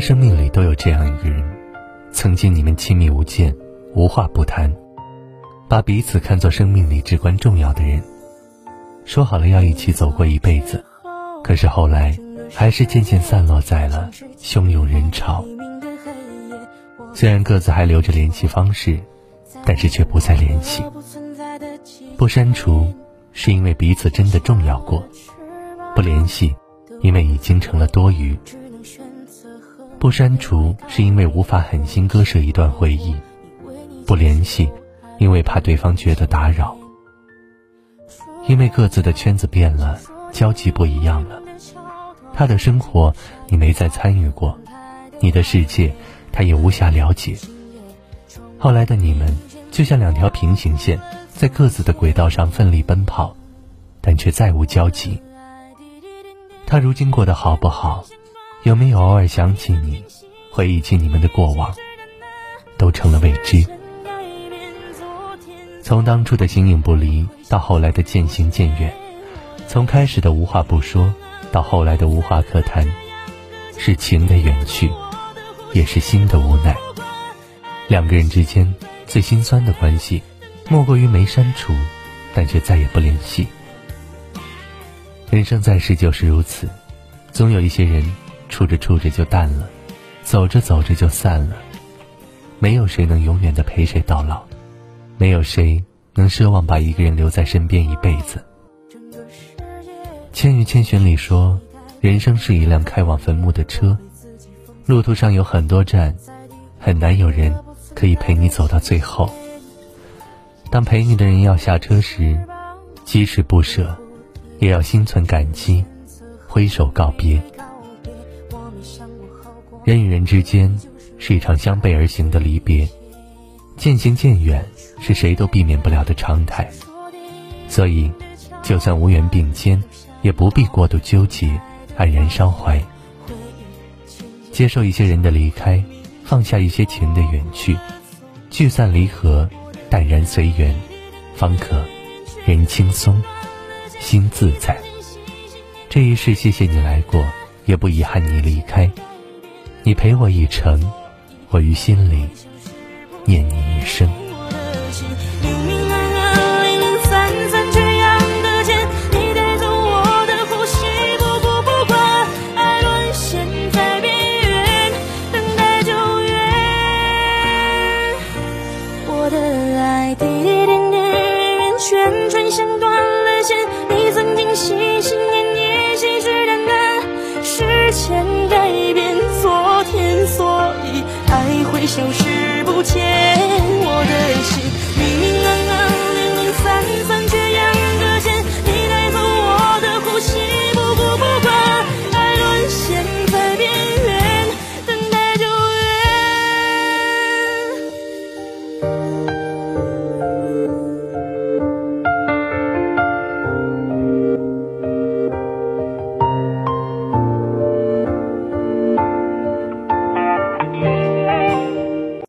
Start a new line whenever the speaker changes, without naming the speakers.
生命里都有这样一个人，曾经你们亲密无间，无话不谈，把彼此看作生命里至关重要的人，说好了要一起走过一辈子。可是后来，还是渐渐散落在了汹涌人潮。虽然各自还留着联系方式，但是却不再联系。不删除，是因为彼此真的重要过；不联系，因为已经成了多余。不删除，是因为无法狠心割舍一段回忆；不联系，因为怕对方觉得打扰。因为各自的圈子变了，交集不一样了。他的生活你没再参与过，你的世界他也无暇了解。后来的你们就像两条平行线，在各自的轨道上奋力奔跑，但却再无交集。他如今过得好不好？有没有偶尔想起你，回忆起你们的过往，都成了未知。从当初的形影不离，到后来的渐行渐远，从开始的无话不说。到后来的无话可谈，是情的远去，也是心的无奈。两个人之间最心酸的关系，莫过于没删除，但却再也不联系。人生在世就是如此，总有一些人处着处着就淡了，走着走着就散了。没有谁能永远的陪谁到老，没有谁能奢望把一个人留在身边一辈子。《千与千寻》里说，人生是一辆开往坟墓的车，路途上有很多站，很难有人可以陪你走到最后。当陪你的人要下车时，即使不舍，也要心存感激，挥手告别。人与人之间是一场相背而行的离别，渐行渐远是谁都避免不了的常态。所以，就算无缘并肩。也不必过度纠结，黯然伤怀，接受一些人的离开，放下一些情的远去，聚散离合，淡然随缘，方可人轻松，心自在。这一世，谢谢你来过，也不遗憾你离开。你陪我一程，我于心里念你一生。
消失不见，我的心明明暗暗，零零散散，却严格见。你带走我的呼吸，不顾不管，爱沦陷在边缘，等待救援。